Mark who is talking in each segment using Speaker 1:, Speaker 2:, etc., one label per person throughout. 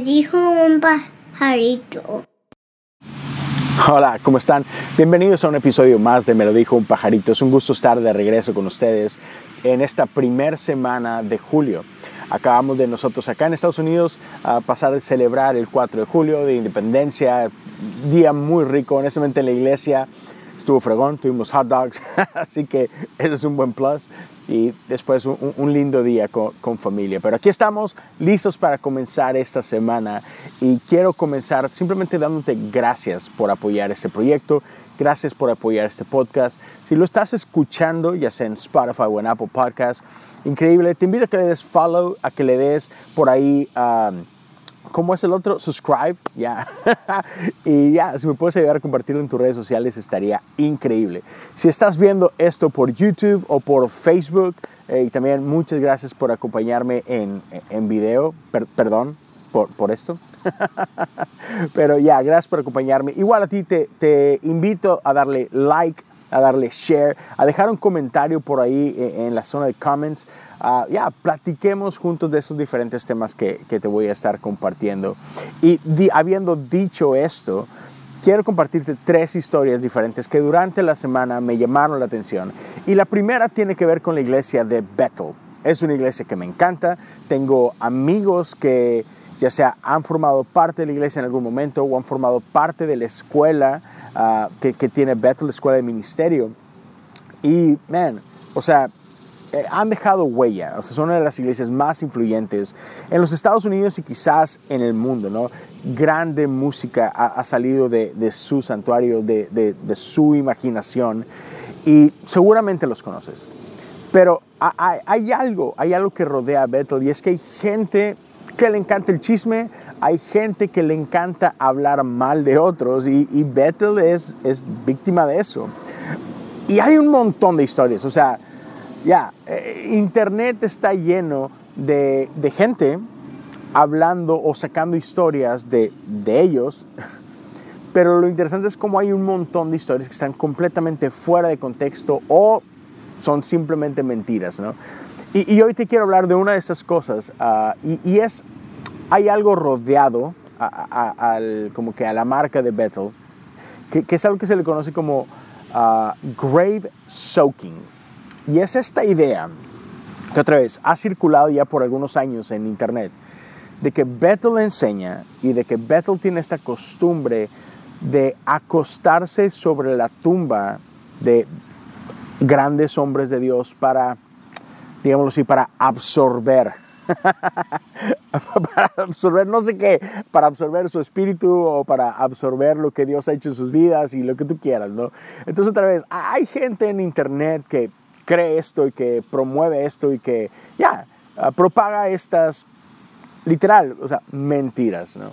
Speaker 1: Me dijo un pajarito.
Speaker 2: Hola, ¿cómo están? Bienvenidos a un episodio más de Me lo dijo un pajarito. Es un gusto estar de regreso con ustedes en esta primer semana de julio. Acabamos de nosotros acá en Estados Unidos a pasar de celebrar el 4 de julio de independencia, día muy rico, honestamente en la iglesia estuvo fregón, tuvimos hot dogs, así que ese es un buen plus. Y después un, lindo día con, familia. Pero aquí estamos listos para comenzar esta semana y quiero comenzar simplemente dándote gracias por apoyar este proyecto, gracias por apoyar este podcast. Si lo estás escuchando, ya sea en Spotify o en Apple Podcast, increíble. Te invito a que le des follow, a que le des por ahí... Um, ¿Cómo es el otro? Subscribe, ya. y ya, si me puedes ayudar a compartirlo en tus redes sociales estaría increíble. Si estás viendo esto por YouTube o por Facebook, eh, y también muchas gracias por acompañarme en, en video, perdón por, por esto. Pero ya, gracias por acompañarme. Igual a ti te, te invito a darle like, a darle share, a dejar un comentario por ahí eh, en la zona de comments Ah, ya, platiquemos juntos de esos diferentes temas que, que, te voy a estar compartiendo. Y habiendo dicho esto, quiero compartirte tres historias diferentes que durante la semana me llamaron la atención. Y la primera tiene que ver con la iglesia de Bethel. Es una iglesia que me encanta. Tengo amigos que ya sea han formado parte de la iglesia en algún momento o han formado parte de la escuela ah, que, que tiene Bethel, la escuela de ministerio. Y, man, o sea, eh, han dejado huella, o sea, son una de las iglesias más influyentes en los Estados Unidos y quizás en el mundo, ¿no? Grande música ha, salido de, su santuario, de, de, su imaginación y seguramente los conoces. Pero hay, algo, hay algo que rodea a Bethel y es que hay gente que le encanta el chisme, hay gente que le encanta hablar mal de otros y, y Bethel es, víctima de eso. Y hay un montón de historias, o sea, ya, eh, Internet está lleno de, gente hablando o sacando historias de, ellos, pero lo interesante es cómo hay un montón de historias que están completamente fuera de contexto o son simplemente mentiras, ¿no? Y, hoy te quiero hablar de una de esas cosas, ah, y, es, hay algo rodeado al, como que a la marca de Bethel, que, es algo que se le conoce como ah, grave soaking. Y es esta idea que otra vez ha circulado ya por algunos años en internet, de que Bethel enseña y de que Bethel tiene esta costumbre de acostarse sobre la tumba de grandes hombres de Dios para, digámoslo así, para absorber. para absorber no sé qué, para absorber su espíritu o para absorber lo que Dios ha hecho en sus vidas y lo que tú quieras, ¿no? Entonces otra vez, hay gente en internet que cree esto y que promueve esto y que ya ah, propaga estas, literal, o sea, mentiras. ¿no?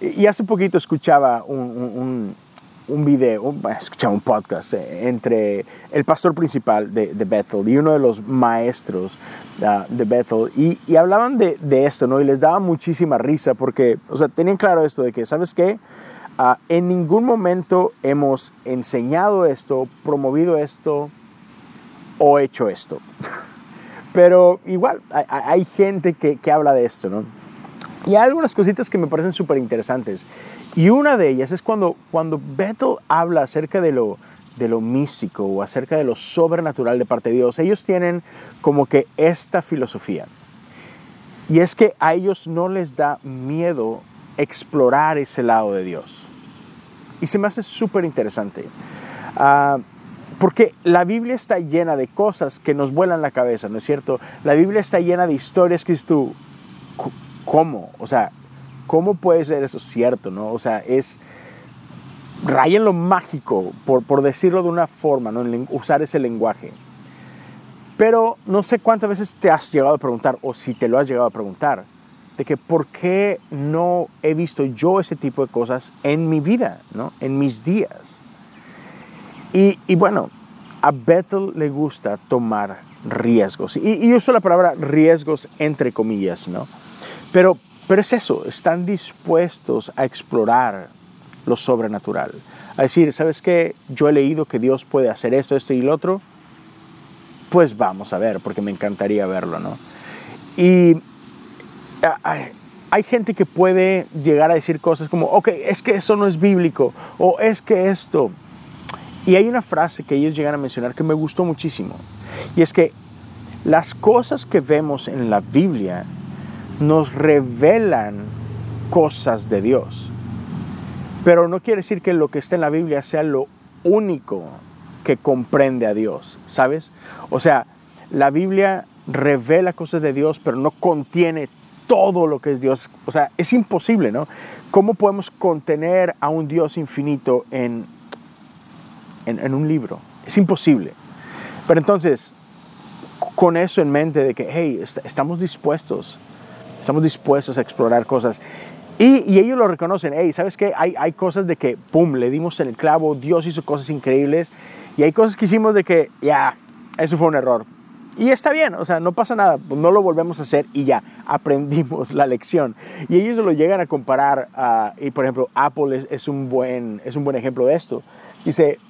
Speaker 2: Y, hace poquito escuchaba un video, escuchaba un podcast eh, entre el pastor principal de, de, Bethel y uno de los maestros ah, de Bethel y, y hablaban de, de, esto, ¿no? Y les daba muchísima risa porque, o sea, tenían claro esto de que, ¿sabes qué? Uh, en ningún momento hemos enseñado esto, promovido esto, o hecho esto. Pero igual, hay, gente que, habla de esto, ¿no? Y hay algunas cositas que me parecen súper interesantes. Y una de ellas es cuando, cuando Bethel habla acerca de lo, de lo místico o acerca de lo sobrenatural de parte de Dios. Ellos tienen como que esta filosofía. Y es que a ellos no les da miedo explorar ese lado de Dios. Y se me hace súper interesante. Uh, porque la Biblia está llena de cosas que nos vuelan la cabeza, ¿no es cierto? La Biblia está llena de historias que tú, ¿cómo? O sea, ¿cómo puede ser eso cierto, no? O sea, es raya en lo mágico, por, por decirlo de una forma, ¿no? usar ese lenguaje. Pero no sé cuántas veces te has llegado a preguntar, o si te lo has llegado a preguntar, de que por qué no he visto yo ese tipo de cosas en mi vida, ¿no? En mis días. Y, bueno, a Bethel le gusta tomar riesgos. Y, y, uso la palabra riesgos entre comillas, ¿no? Pero, pero es eso, están dispuestos a explorar lo sobrenatural. A decir, ¿sabes qué? Yo he leído que Dios puede hacer esto, esto y lo otro. Pues vamos a ver, porque me encantaría verlo, ¿no? Y hay gente que puede llegar a decir cosas como, ok, es que eso no es bíblico, o es que esto. Y hay una frase que ellos llegan a mencionar que me gustó muchísimo, y es que las cosas que vemos en la Biblia nos revelan cosas de Dios. Pero no quiere decir que lo que está en la Biblia sea lo único que comprende a Dios, ¿sabes? O sea, la Biblia revela cosas de Dios, pero no contiene todo lo que es Dios. O sea, es imposible, ¿no? ¿Cómo podemos contener a un Dios infinito en, en, un libro? Es imposible. Pero entonces, con eso en mente de que, hey, estamos dispuestos, estamos dispuestos a explorar cosas. Y, ellos lo reconocen, hey, ¿sabes qué? Hay, hay cosas de que, pum, le dimos en el clavo, Dios hizo cosas increíbles. Y hay cosas que hicimos de que, ya, eso fue un error. Y está bien, o sea, no pasa nada, no lo volvemos a hacer y ya, aprendimos la lección. Y ellos lo llegan a comparar, y por ejemplo, Apple es, un buen, es un buen ejemplo de esto. Dice,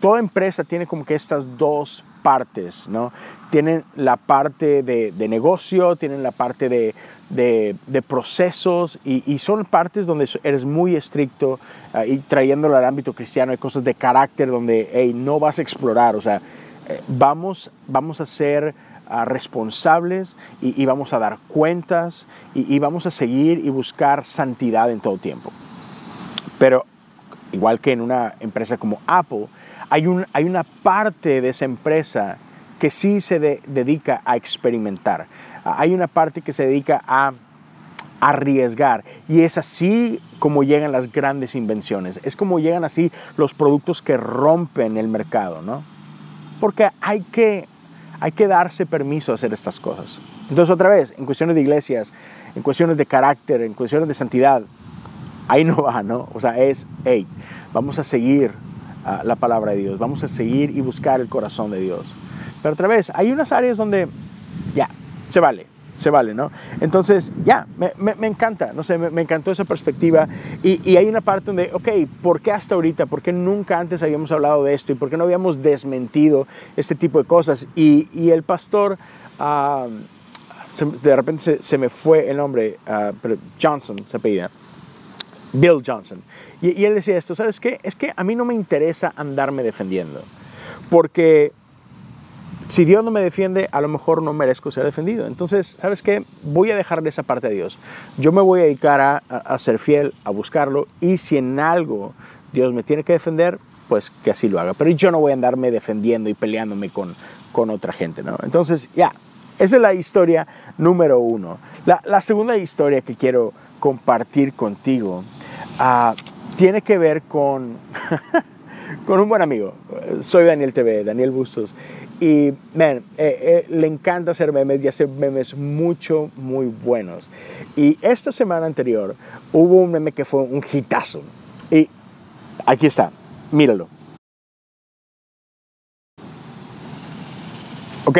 Speaker 2: toda empresa tiene como que estas dos partes, ¿no? Tienen la parte de, negocio, tienen la parte de, de, procesos y, son partes donde eres muy estricto ah, y trayéndolo al ámbito cristiano hay cosas de carácter donde hey, no vas a explorar, o sea, eh, vamos, vamos a ser ah, responsables y, vamos a dar cuentas y, vamos a seguir y buscar santidad en todo tiempo. Pero igual que en una empresa como Apple, hay, un, hay una parte de esa empresa que sí se dedica a experimentar. Hay una parte que se dedica a arriesgar. Y es así como llegan las grandes invenciones. Es como llegan así los productos que rompen el mercado, ¿no? porque hay que, hay que darse permiso a hacer estas cosas. Entonces otra vez, en cuestiones de iglesias, en cuestiones de carácter, en cuestiones de santidad, ahí no va, ¿no? O sea, es, hey, vamos a seguir ah, la palabra de Dios, vamos a seguir y buscar el corazón de Dios. Pero otra vez, hay unas áreas donde ya, se vale se vale, ¿no? Entonces, ya, me, me, encanta, no sé, me, encantó esa perspectiva. Y, hay una parte donde, ok, ¿por qué hasta ahorita? ¿Por qué nunca antes habíamos hablado de esto? ¿Y por qué no habíamos desmentido este tipo de cosas? Y, el pastor, uh, de repente se, se, me fue el nombre, uh, pero Johnson se pedía. Bill Johnson. Y, y él decía esto, ¿sabes qué? Es que a mí no me interesa andarme defendiendo. Porque si Dios no me defiende, a lo mejor no merezco ser defendido. Entonces, ¿sabes qué? Voy a dejarle esa parte a Dios. Yo me voy a dedicar a, ser fiel, a buscarlo, y si en algo Dios me tiene que defender, pues que así lo haga. Pero yo no voy a andarme defendiendo y peleándome con, con otra gente, ¿no? Entonces, ya, esa es la historia número uno. La, segunda historia que quiero compartir contigo ah, tiene que ver con, con un buen amigo. Soy Daniel TV, Daniel Bustos. Y, man, eh, eh, le encanta hacer memes y hace memes mucho, muy buenos. Y esta semana anterior hubo un meme que fue un hitazo. Y aquí está, míralo. Ok,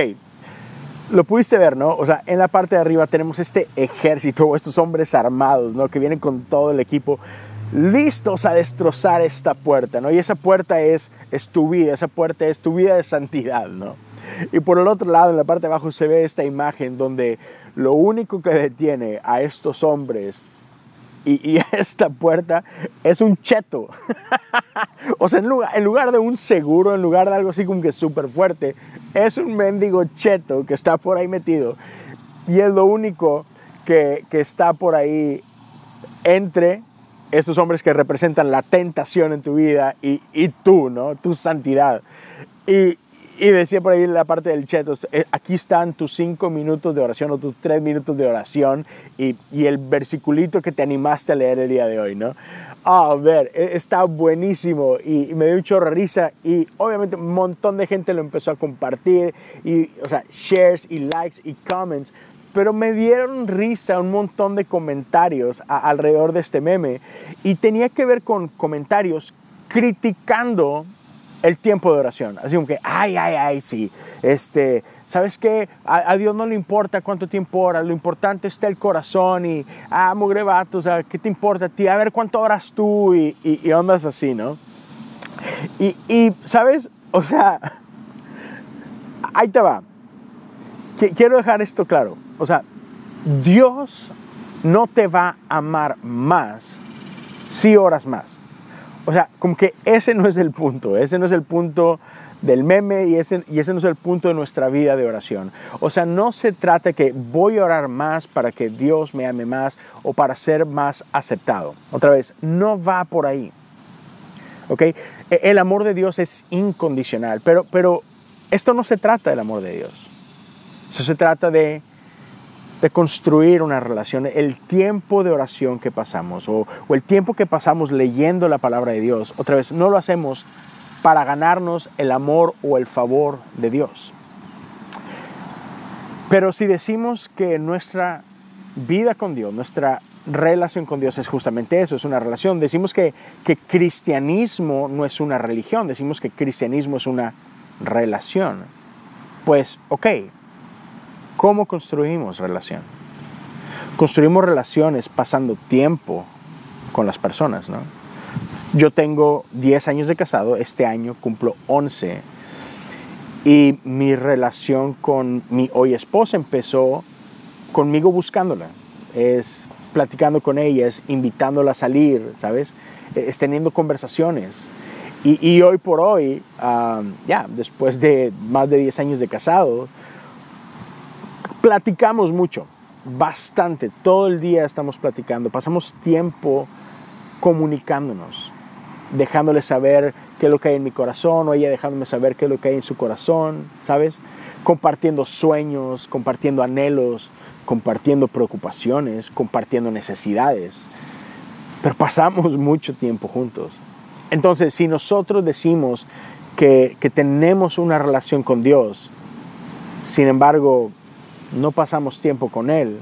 Speaker 2: lo pudiste ver, ¿no? O sea, en la parte de arriba tenemos este ejército, estos hombres armados, ¿no? Que vienen con todo el equipo listos a destrozar esta puerta, ¿no? Y esa puerta es, es tu vida, esa puerta es tu vida de santidad, ¿no? Y por el otro lado, en la parte de abajo se ve esta imagen donde lo único que detiene a estos hombres y, esta puerta es un cheto. o sea, en lugar, de un seguro, en lugar de algo así como que súper fuerte, es un mendigo cheto que está por ahí metido. Y es lo único que está por ahí entre estos hombres que representan la tentación en tu vida y, y tú, ¿no? Tu santidad. Y, y, decía por ahí la parte del chat, eh, aquí están tus cinco minutos de oración o tus tres minutos de oración y, y el versiculito que te animaste a leer el día de hoy, ¿no? a ver, e, está buenísimo y, me dio mucho risa y obviamente un montón de gente lo empezó a compartir y, o sea, shares y likes y comments pero me dieron risa un montón de comentarios alrededor de este meme y tenía que ver con comentarios criticando el tiempo de oración. Así como que, ay, ay, ay, sí, este, ¿sabes qué? A, Dios no le importa cuánto tiempo ora, lo importante está el corazón y, ah, mugre vato, o sea, ¿qué te importa a ti? A ver cuánto oras tú y, y, ondas así, ¿no? Y, y, ¿sabes? O sea, ahí te va. Quiero dejar esto claro. O sea, Dios no te va a amar más si oras más. O sea, como que ese no es el punto, ese no es el punto del meme y ese, y ese no es el punto de nuestra vida de oración. O sea, no se trata que voy a orar más para que Dios me ame más o para ser más aceptado. Otra vez, no va por ahí. ¿Ok? E, el amor de Dios es incondicional, pero, pero esto no se trata del amor de Dios. Eso se trata de, de construir una relación. El tiempo de oración que pasamos o, el tiempo que pasamos leyendo la palabra de Dios, otra vez, no lo hacemos para ganarnos el amor o el favor de Dios. Pero si decimos que nuestra vida con Dios, nuestra relación con Dios es justamente eso, es una relación. Decimos que, que cristianismo no es una religión, decimos que cristianismo es una relación. Pues, ok, ¿cómo construimos relación? Construimos relaciones pasando tiempo con las personas, ¿no? Yo tengo 10 años de casado, este año cumplo 11 y mi relación con mi hoy esposa empezó conmigo buscándola, es platicando con ella, es invitándola a salir, ¿sabes? Es teniendo conversaciones. Y, y hoy por hoy, um, ya, después de más de 10 años de casado, platicamos mucho, bastante, todo el día estamos platicando, pasamos tiempo comunicándonos dejándole saber qué es lo que hay en mi corazón o ella dejándome saber qué es lo que hay en su corazón, ¿sabes? Compartiendo sueños, compartiendo anhelos, compartiendo preocupaciones, compartiendo necesidades. Pero pasamos mucho tiempo juntos. Entonces, si nosotros decimos que, que tenemos una relación con Dios, sin embargo, no pasamos tiempo con Él,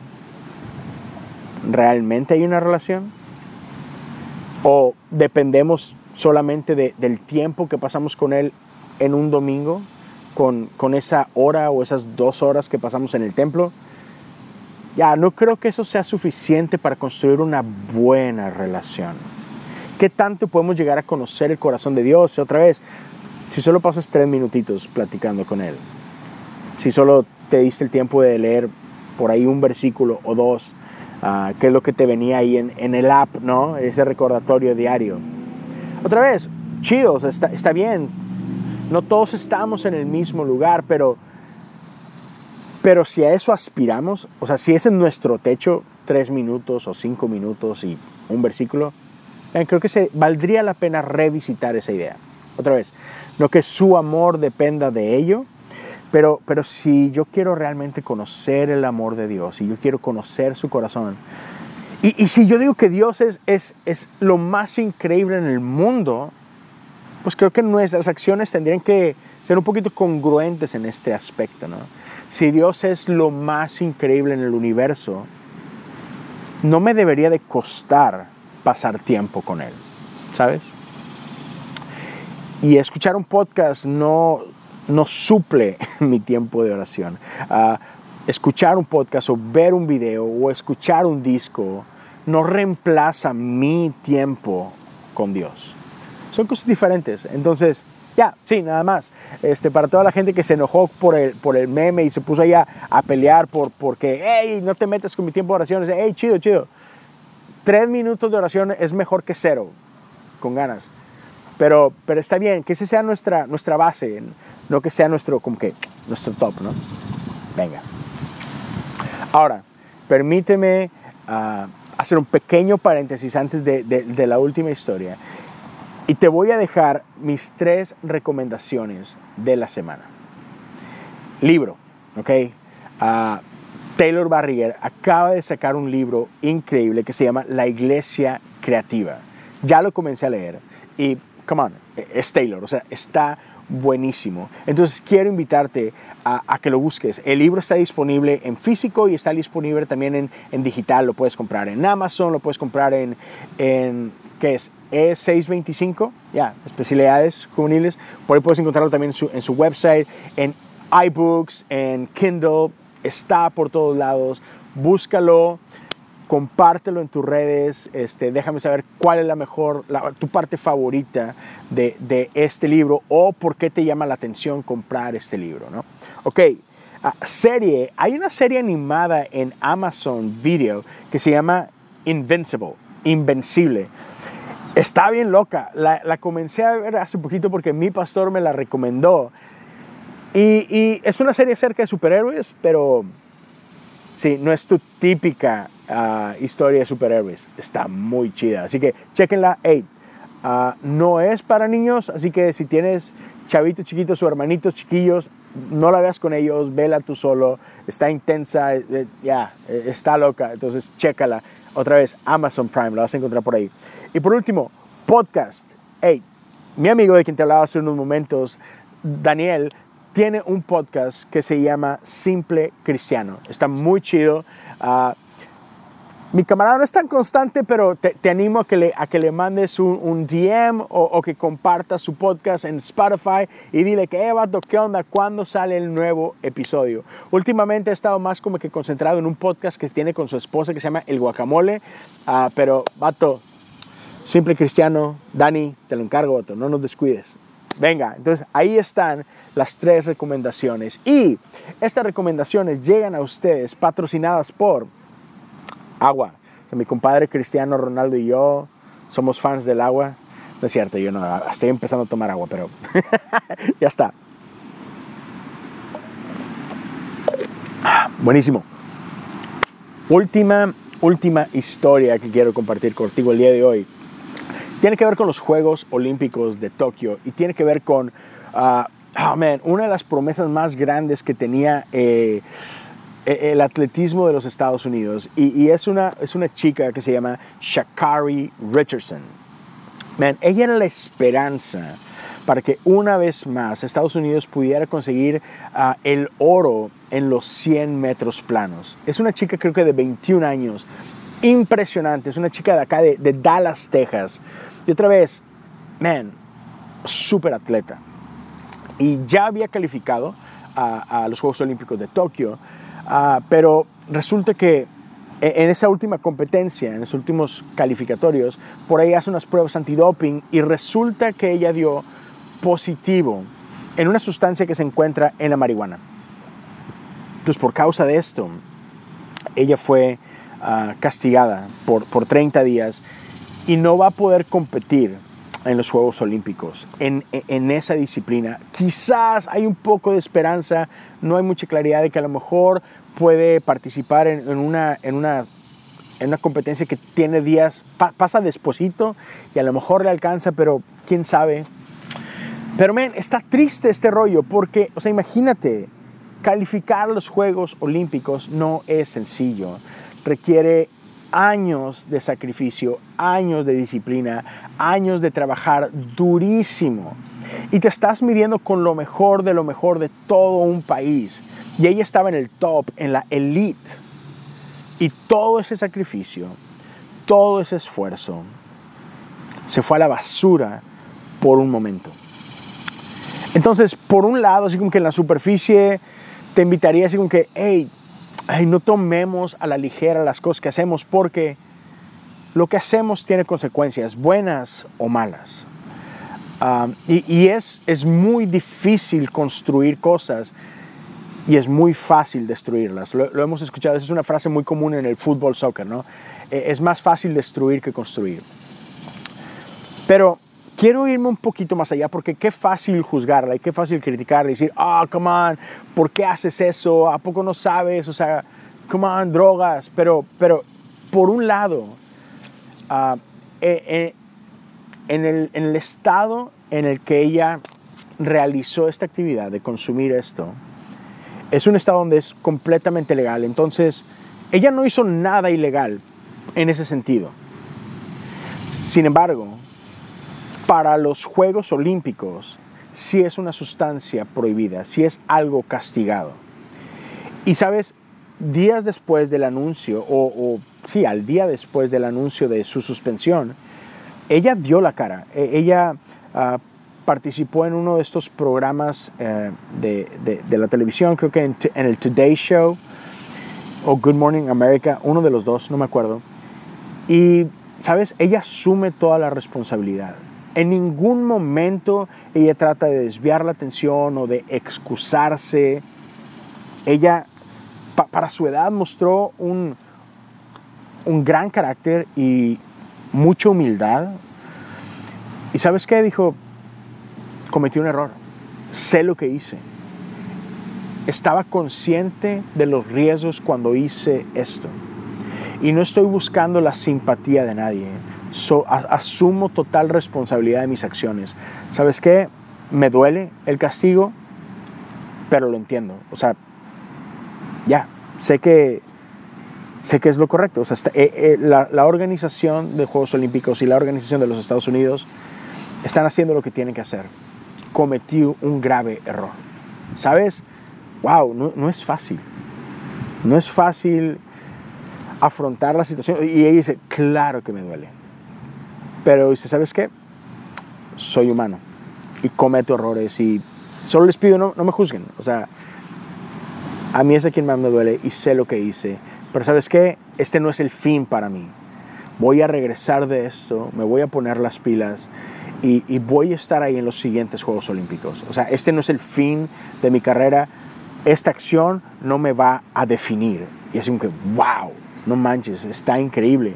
Speaker 2: ¿realmente hay una relación? ¿O dependemos solamente del tiempo que pasamos con Él en un domingo, con, con esa hora o esas dos horas que pasamos en el templo, ya no creo que eso sea suficiente para construir una buena relación. ¿Qué tanto podemos llegar a conocer el corazón de Dios? Otra vez, si solo pasas tres minutitos platicando con Él, si solo te diste el tiempo de leer por ahí un versículo o dos, uh, que es lo que te venía ahí en, en el app, ¿no? Ese recordatorio diario otra vez, chidos, está, está bien. No todos estamos en el mismo lugar, pero, pero si a eso aspiramos, o sea, si ese es nuestro techo, tres minutos o cinco minutos y un versículo, creo que se, valdría la pena revisitar esa idea. Otra vez, no que su amor dependa de ello, pero, pero si yo quiero realmente conocer el amor de Dios, si yo quiero conocer su corazón, y, si yo digo que Dios es, es, es lo más increíble en el mundo, pues creo que nuestras acciones tendrían que ser un poquito congruentes en este aspecto. ¿no? Si Dios es lo más increíble en el universo, no me debería de costar pasar tiempo con Él, ¿sabes? Y escuchar un podcast no, no suple mi tiempo de oración. Uh, escuchar un podcast o ver un video o escuchar un disco no reemplaza mi tiempo con Dios. Son cosas diferentes. Entonces, ya, sí, nada más. Este, para toda la gente que se enojó por el, por el meme y se puso ahí a, pelear por, porque, hey, no te metas con mi tiempo de oraciones. Hey, chido, chido. Tres minutos de oración es mejor que cero, con ganas. Pero, pero está bien, que esa sea nuestra, nuestra base, no que sea nuestro, como que, nuestro top, ¿no? Venga. Ahora, permíteme uh, hacer un pequeño paréntesis antes de, de, la última historia. Y te voy a dejar mis tres recomendaciones de la semana. Libro, ¿ok? Uh, Taylor Barriger acaba de sacar un libro increíble que se llama La Iglesia Creativa. Ya lo comencé a leer y, come on, es Taylor, o sea, está buenísimo. Entonces quiero invitarte a, que lo busques. El libro está disponible en físico y está disponible también en, digital. Lo puedes comprar en Amazon, lo puedes comprar en, en ¿qué es? E625, ya, especialidades juveniles. Por ahí puedes encontrarlo también en su, en su website, en iBooks, en Kindle. Está por todos lados. Búscalo compártelo en tus redes, este, déjame saber cuál es la mejor, tu parte favorita de, de, este libro o por qué te llama la atención comprar este libro. ¿no? Ok, ah, serie, hay una serie animada en Amazon Video que se llama Invincible, Invencible. Está bien loca. La, comencé a ver hace poquito porque mi pastor me la recomendó. Y, y es una serie acerca de superhéroes, pero sí, no es tu típica ah, historia de superhéroes. Está muy chida. Así que chequenla. 8. Ah, no es para niños, así que si tienes chavitos chiquitos o hermanitos chiquillos, no la veas con ellos, vela tú solo. Está intensa, eh, eh, ya, eh, está loca. Entonces, chécala. Otra vez, Amazon Prime, la vas a encontrar por ahí. Y por último, podcast. Hey, mi amigo de quien te hablaba hace unos momentos, Daniel, tiene un podcast que se llama Simple Cristiano. Está muy chido. Ah, mi camarada no es tan constante, pero te, te animo a que le, a que le mandes un, un DM o, o, que compartas su podcast en Spotify y dile que, eh, vato, ¿qué onda? ¿Cuándo sale el nuevo episodio? Últimamente he estado más como que concentrado en un podcast que tiene con su esposa que se llama El Guacamole, uh, pero, vato, simple cristiano, Dani, te lo encargo, vato, no nos descuides. Venga, entonces ahí están las tres recomendaciones. Y estas recomendaciones llegan a ustedes patrocinadas por agua. Mi compadre Cristiano Ronaldo y yo somos fans del agua. No es cierto, yo no, estoy empezando a tomar agua, pero ya está. Buenísimo. Última, última historia que quiero compartir contigo el día de hoy. Tiene que ver con los Juegos Olímpicos de Tokio y tiene que ver con, uh, oh man, una de las promesas más grandes que tenía eh, el atletismo de los Estados Unidos y, es, una, es una chica que se llama Shakari Richardson. Man, ella era la esperanza para que una vez más Estados Unidos pudiera conseguir uh, el oro en los 100 metros planos. Es una chica creo que de 21 años, impresionante, es una chica de acá de, Dallas, Texas. Y otra vez, man, súper atleta. Y ya había calificado a los Juegos Olímpicos de Tokio, Uh, pero resulta que en esa última competencia, en los últimos calificatorios, por ahí hace unas pruebas antidoping y resulta que ella dio positivo en una sustancia que se encuentra en la marihuana. Entonces, por causa de esto, ella fue uh, castigada por, por 30 días y no va a poder competir en los Juegos Olímpicos, en, en, esa disciplina. Quizás hay un poco de esperanza, no hay mucha claridad de que a lo mejor puede participar en, una, en, una, en una competencia que tiene días, pa, pasa desposito y a lo mejor le alcanza, pero quién sabe. Pero, men, está triste este rollo porque, o sea, imagínate, calificar los Juegos Olímpicos no es sencillo. Requiere años de sacrificio, años de disciplina, años de trabajar durísimo. Y te estás midiendo con lo mejor de lo mejor de todo un país. Y ella estaba en el top, en la elite. Y todo ese sacrificio, todo ese esfuerzo, se fue a la basura por un momento. Entonces, por un lado, así como que en la superficie, te invitaría así como que, hey, hey, no tomemos a la ligera las cosas que hacemos porque lo que hacemos tiene consecuencias, buenas o malas. Um, y, y es, es muy difícil construir cosas y es muy fácil destruirlas. Lo, hemos escuchado, es una frase muy común en el fútbol, soccer, ¿no? Es más fácil destruir que construir. Pero quiero irme un poquito más allá porque qué fácil juzgarla y qué fácil criticarla y decir, ah, oh, come on, ¿por qué haces eso? ¿A poco no sabes? O sea, come on, drogas. Pero, pero por un lado, uh, eh, eh, en, el, en el estado en el que ella realizó esta actividad de consumir esto, es un estado donde es completamente legal. Entonces, ella no hizo nada ilegal en ese sentido. Sin embargo, para los Juegos Olímpicos sí es una sustancia prohibida, sí es algo castigado. Y sabes, días después del anuncio, o, sí, al día después del anuncio de su suspensión, ella dio la cara. E, ella uh, participó en uno de estos programas uh, de, de, la televisión, creo que en, en, el Today Show o Good Morning America, uno de los dos, no me acuerdo. Y, ¿sabes? Ella asume toda la responsabilidad. En ningún momento ella trata de desviar la atención o de excusarse. ella para su edad mostró un, un gran carácter y mucha humildad. ¿Y sabes qué? Dijo, cometí un error, sé lo que hice. Estaba consciente de los riesgos cuando hice esto. Y no estoy buscando la simpatía de nadie. asumo total responsabilidad de mis acciones. ¿Sabes qué? Me duele el castigo, pero lo entiendo. O sea, ya, sé que, sé que es lo correcto. O sea, eh, eh, la, la, organización de Juegos Olímpicos y la organización de los Estados Unidos están haciendo lo que tienen que hacer. Cometí un grave error. ¿Sabes? Wow, no, es fácil. No es fácil afrontar la situación. Y ella dice, claro que me duele. Pero dice, ¿sabes qué? Soy humano y cometo errores y solo les pido no, no me juzguen. O sea, a mí es a quien más me duele y sé lo que hice. Pero sabes qué, este no es el fin para mí. Voy a regresar de esto, me voy a poner las pilas y, y, voy a estar ahí en los siguientes Juegos Olímpicos. O sea, este no es el fin de mi carrera. Esta acción no me va a definir. Y así como que, wow, no manches, está increíble.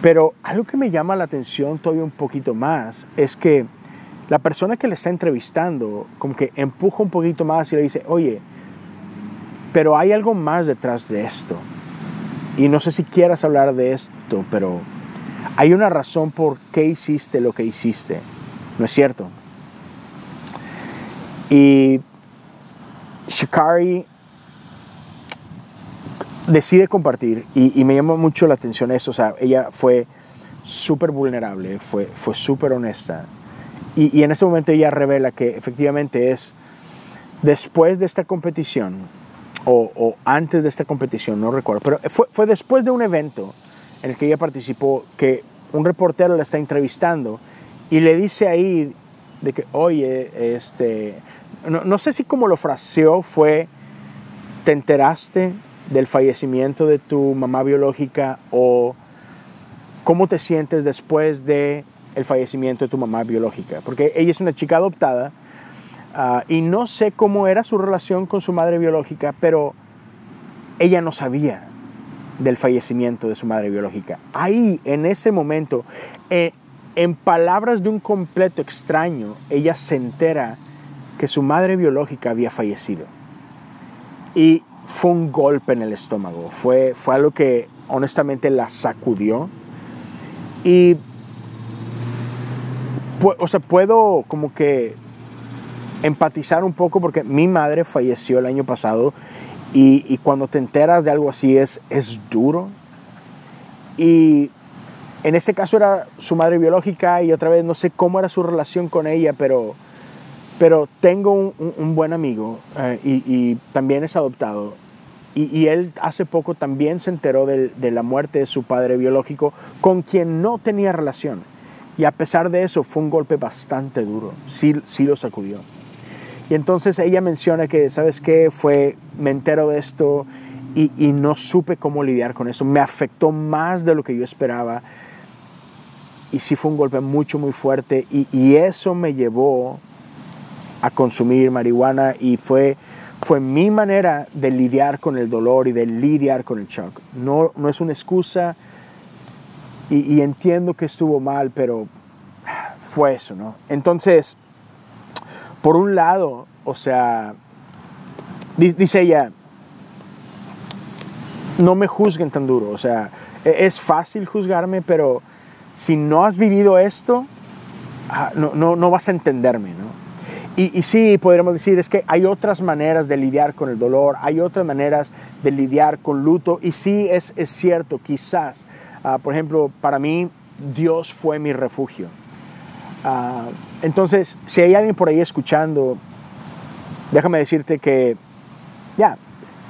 Speaker 2: Pero algo que me llama la atención todavía un poquito más es que la persona que le está entrevistando como que empuja un poquito más y le dice, oye, pero hay algo más detrás de esto. Y no sé si quieras hablar de esto, pero hay una razón por qué hiciste lo que hiciste. ¿No es cierto? Y Shikari decide compartir y, me llama mucho la atención eso. O sea, ella fue súper vulnerable, fue, fue súper honesta. Y, en ese momento ella revela que efectivamente es después de esta competición, o, antes de esta competición, no recuerdo, pero fue, fue, después de un evento en el que ella participó que un reportero la está entrevistando y le dice ahí de que, oye, este, no, sé si como lo fraseó fue, ¿te enteraste del fallecimiento de tu mamá biológica o cómo te sientes después de el fallecimiento de tu mamá biológica? Porque ella es una chica adoptada Ah, y no sé cómo era su relación con su madre biológica, pero ella no sabía del fallecimiento de su madre biológica. Ahí, en ese momento, eh, en palabras de un completo extraño, ella se entera que su madre biológica había fallecido. Y fue un golpe en el estómago, fue, fue algo que honestamente la sacudió. Y, o sea, puedo como que empatizar un poco porque mi madre falleció el año pasado y, cuando te enteras de algo así es, es duro. Y en este caso era su madre biológica y otra vez no sé cómo era su relación con ella, pero, pero tengo un, buen amigo eh, y, también es adoptado. Y, él hace poco también se enteró de, de, la muerte de su padre biológico con quien no tenía relación. Y a pesar de eso fue un golpe bastante duro, sí, sí lo sacudió. Y entonces ella menciona que, ¿sabes qué? Fue, me entero de esto y, no supe cómo lidiar con eso. Me afectó más de lo que yo esperaba. Y sí fue un golpe mucho, muy fuerte. Y, eso me llevó a consumir marihuana y fue, fue mi manera de lidiar con el dolor y de lidiar con el shock. No, no es una excusa y, y entiendo que estuvo mal, pero fue eso, ¿no? Entonces, por un lado, o sea, dice ella, no me juzguen tan duro, o sea, e-, es fácil juzgarme, pero si no has vivido esto, ah, no, no, no vas a entenderme, ¿no? Y, sí, podríamos decir, es que hay otras maneras de lidiar con el dolor, hay otras maneras de lidiar con luto, y sí, es, es cierto, quizás, ah, por ejemplo, para mí, Dios fue mi refugio. Ah, entonces, si hay alguien por ahí escuchando, déjame decirte que, ya,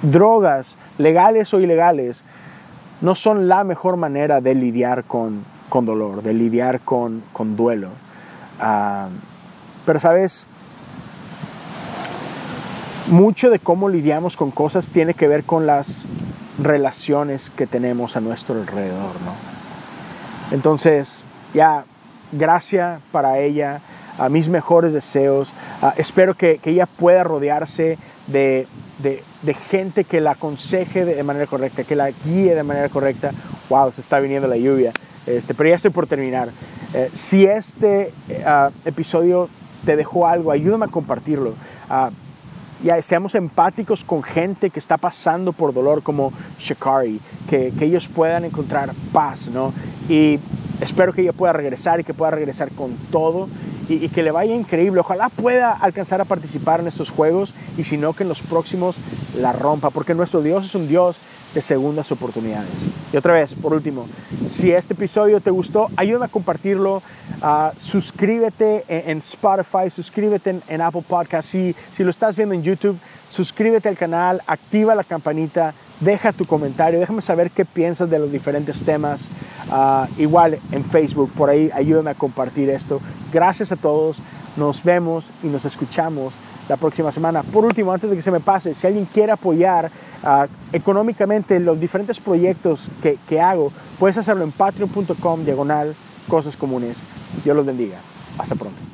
Speaker 2: drogas, legales o ilegales, no son la mejor manera de lidiar con, con dolor, de lidiar con, con duelo. Ah, pero, ¿sabes? Mucho de cómo lidiamos con cosas tiene que ver con las relaciones que tenemos a nuestro alrededor, ¿no? Entonces, ya, gracia para ella. a mis mejores deseos. Ah, espero que, ella pueda rodearse de, de, gente que la aconseje de manera correcta, que la guíe de manera correcta. Wow, se está viniendo la lluvia. Este, pero ya estoy por terminar. Eh, si este uh, episodio te dejó algo, ayúdame a compartirlo. Uh, ya seamos empáticos con gente que está pasando por dolor como Shakari, que, que ellos puedan encontrar paz, ¿no? Y espero que ella pueda regresar y que pueda regresar con todo y, que le vaya increíble. Ojalá pueda alcanzar a participar en estos juegos y si no, que en los próximos la rompa, porque nuestro Dios es un Dios de segundas oportunidades. Y otra vez, por último, si este episodio te gustó, ayúdame a compartirlo. Uh, suscríbete en, en, Spotify, suscríbete en, Apple Podcast. Si, si lo estás viendo en YouTube, suscríbete al canal, activa la campanita, deja tu comentario, déjame saber qué piensas de los diferentes temas. Uh, igual en Facebook, por ahí ayúdame a compartir esto. Gracias a todos, nos vemos y nos escuchamos la próxima semana. Por último, antes de que se me pase, si alguien quiere apoyar uh, económicamente los diferentes proyectos que, que hago, puedes hacerlo en patreon.com diagonal cosas comunes. Dios los bendiga. Hasta pronto.